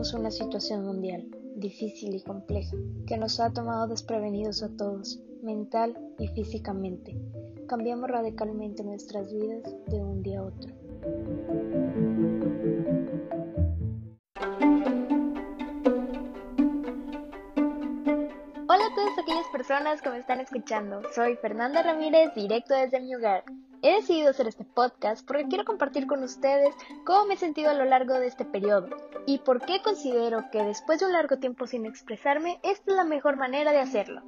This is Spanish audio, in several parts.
Una situación mundial difícil y compleja que nos ha tomado desprevenidos a todos, mental y físicamente. Cambiamos radicalmente nuestras vidas de un día a otro. Hola a todas aquellas personas que me están escuchando. Soy Fernanda Ramírez, directo desde mi hogar. He decidido hacer este podcast porque quiero compartir con ustedes cómo me he sentido a lo largo de este periodo y por qué considero que después de un largo tiempo sin expresarme, esta es la mejor manera de hacerlo.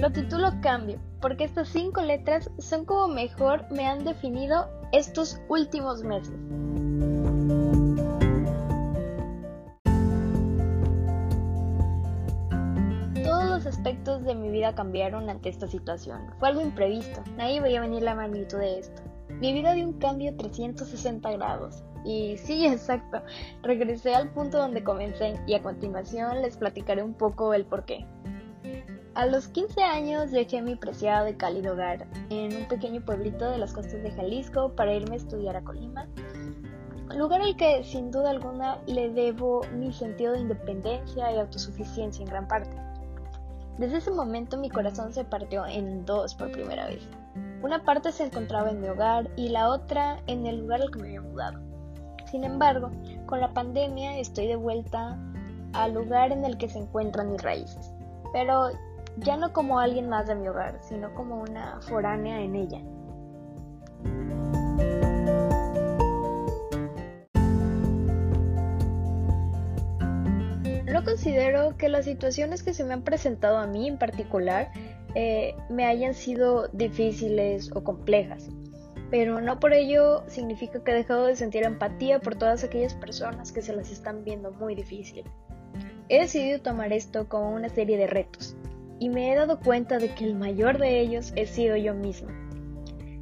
Lo titulo Cambio, porque estas cinco letras son como mejor me han definido estos últimos meses. Vida cambiaron ante esta situación. Fue algo imprevisto, nadie veía venir la magnitud de esto. Mi vida dio un cambio 360 grados. Y sí, exacto, regresé al punto donde comencé y a continuación les platicaré un poco el porqué. A los 15 años dejé mi preciado y cálido hogar en un pequeño pueblito de las costas de Jalisco para irme a estudiar a Colima, lugar al que sin duda alguna le debo mi sentido de independencia y autosuficiencia en gran parte. Desde ese momento mi corazón se partió en dos por primera vez. Una parte se encontraba en mi hogar y la otra en el lugar al que me había mudado. Sin embargo, con la pandemia estoy de vuelta al lugar en el que se encuentran mis raíces, pero ya no como alguien más de mi hogar, sino como una foránea en ella. Considero que las situaciones que se me han presentado a mí en particular eh, me hayan sido difíciles o complejas, pero no por ello significa que he dejado de sentir empatía por todas aquellas personas que se las están viendo muy difícil. He decidido tomar esto como una serie de retos y me he dado cuenta de que el mayor de ellos he sido yo misma.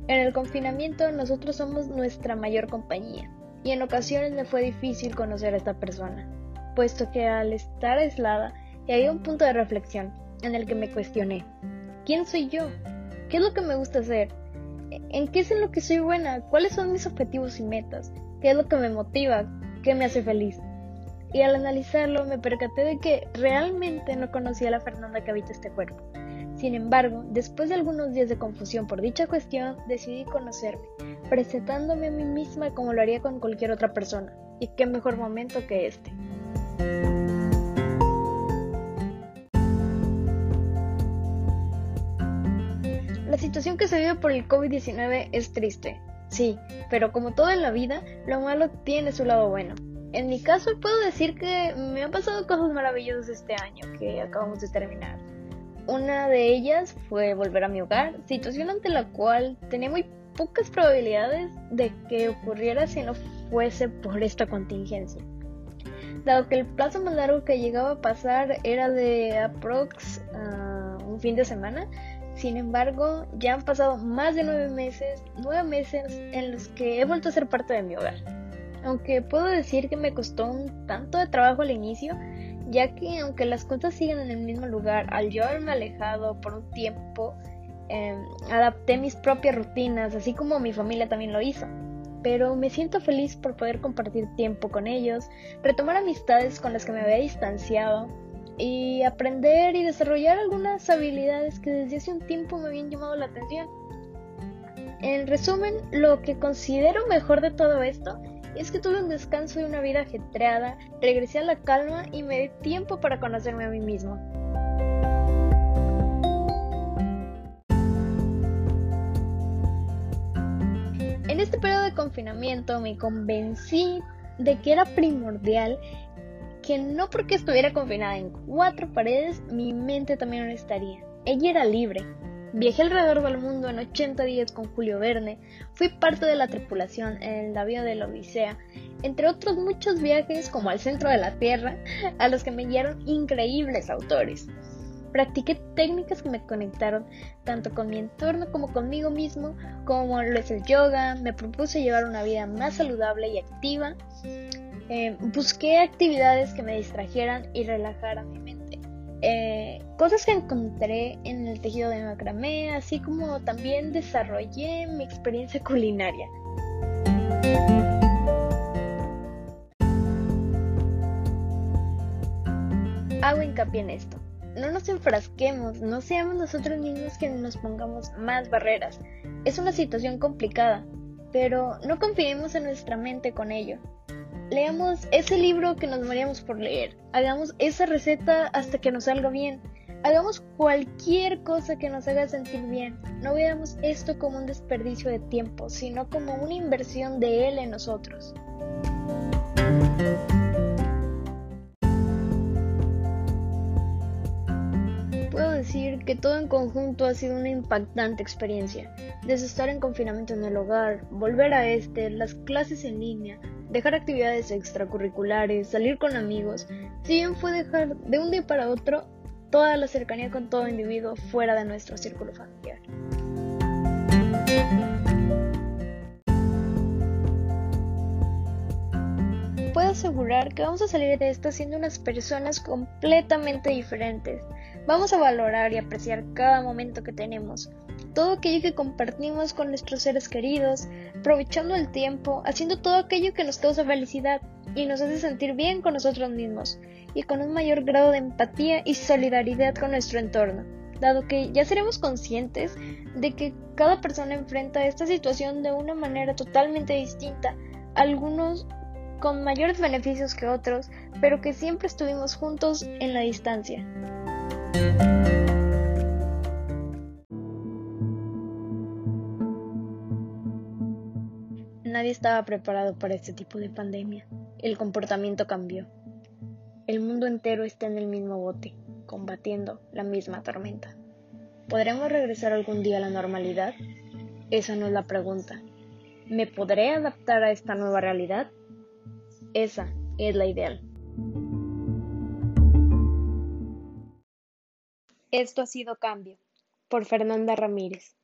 En el confinamiento nosotros somos nuestra mayor compañía y en ocasiones me fue difícil conocer a esta persona puesto que al estar aislada había un punto de reflexión en el que me cuestioné, ¿quién soy yo? ¿Qué es lo que me gusta hacer? ¿En qué es en lo que soy buena? ¿Cuáles son mis objetivos y metas? ¿Qué es lo que me motiva? ¿Qué me hace feliz? Y al analizarlo me percaté de que realmente no conocía a la Fernanda que habita este cuerpo. Sin embargo, después de algunos días de confusión por dicha cuestión, decidí conocerme, presentándome a mí misma como lo haría con cualquier otra persona. Y qué mejor momento que este. La situación que se vive por el COVID-19 es triste, sí, pero como todo en la vida, lo malo tiene su lado bueno. En mi caso puedo decir que me han pasado cosas maravillosas este año que acabamos de terminar. Una de ellas fue volver a mi hogar, situación ante la cual tenía muy pocas probabilidades de que ocurriera si no fuese por esta contingencia dado que el plazo más largo que llegaba a pasar era de aprox ah, un fin de semana. Sin embargo, ya han pasado más de nueve meses, nueve meses en los que he vuelto a ser parte de mi hogar. Aunque puedo decir que me costó un tanto de trabajo al inicio, ya que aunque las cosas siguen en el mismo lugar, al yo haberme alejado por un tiempo, em, adapté mis propias rutinas, así como mi familia también lo hizo pero me siento feliz por poder compartir tiempo con ellos, retomar amistades con las que me había distanciado y aprender y desarrollar algunas habilidades que desde hace un tiempo me habían llamado la atención. En resumen, lo que considero mejor de todo esto es que tuve un descanso de una vida ajetreada, regresé a la calma y me di tiempo para conocerme a mí mismo. En este periodo de confinamiento me convencí de que era primordial que no porque estuviera confinada en cuatro paredes, mi mente también no estaría. Ella era libre. Viajé alrededor del mundo en 80 días con Julio Verne, fui parte de la tripulación en el navío de la Odisea, entre otros muchos viajes como al centro de la Tierra, a los que me guiaron increíbles autores. Practiqué técnicas que me conectaron tanto con mi entorno como conmigo mismo, como lo es el yoga, me propuse llevar una vida más saludable y activa, eh, busqué actividades que me distrajeran y relajaran mi mente. eh, cosas que encontré en el tejido de macramé, así como también desarrollé mi experiencia culinaria. Hago hincapié en esto. No nos enfrasquemos, no seamos nosotros mismos quienes nos pongamos más barreras. Es una situación complicada, pero no confiemos en nuestra mente con ello. Leamos ese libro que nos moríamos por leer. Hagamos esa receta hasta que nos salga bien. Hagamos cualquier cosa que nos haga sentir bien. No veamos esto como un desperdicio de tiempo, sino como una inversión de él en nosotros. Que todo en conjunto ha sido una impactante experiencia. Desde estar en confinamiento en el hogar, volver a este, las clases en línea, dejar actividades extracurriculares, salir con amigos, si bien fue dejar de un día para otro toda la cercanía con todo individuo fuera de nuestro círculo familiar. Asegurar que vamos a salir de esto siendo unas personas completamente diferentes. Vamos a valorar y apreciar cada momento que tenemos, todo aquello que compartimos con nuestros seres queridos, aprovechando el tiempo, haciendo todo aquello que nos causa felicidad y nos hace sentir bien con nosotros mismos y con un mayor grado de empatía y solidaridad con nuestro entorno, dado que ya seremos conscientes de que cada persona enfrenta esta situación de una manera totalmente distinta, algunos con mayores beneficios que otros, pero que siempre estuvimos juntos en la distancia. Nadie estaba preparado para este tipo de pandemia. El comportamiento cambió. El mundo entero está en el mismo bote, combatiendo la misma tormenta. ¿Podremos regresar algún día a la normalidad? Esa no es la pregunta. ¿Me podré adaptar a esta nueva realidad? Esa es la ideal. Esto ha sido Cambio, por Fernanda Ramírez.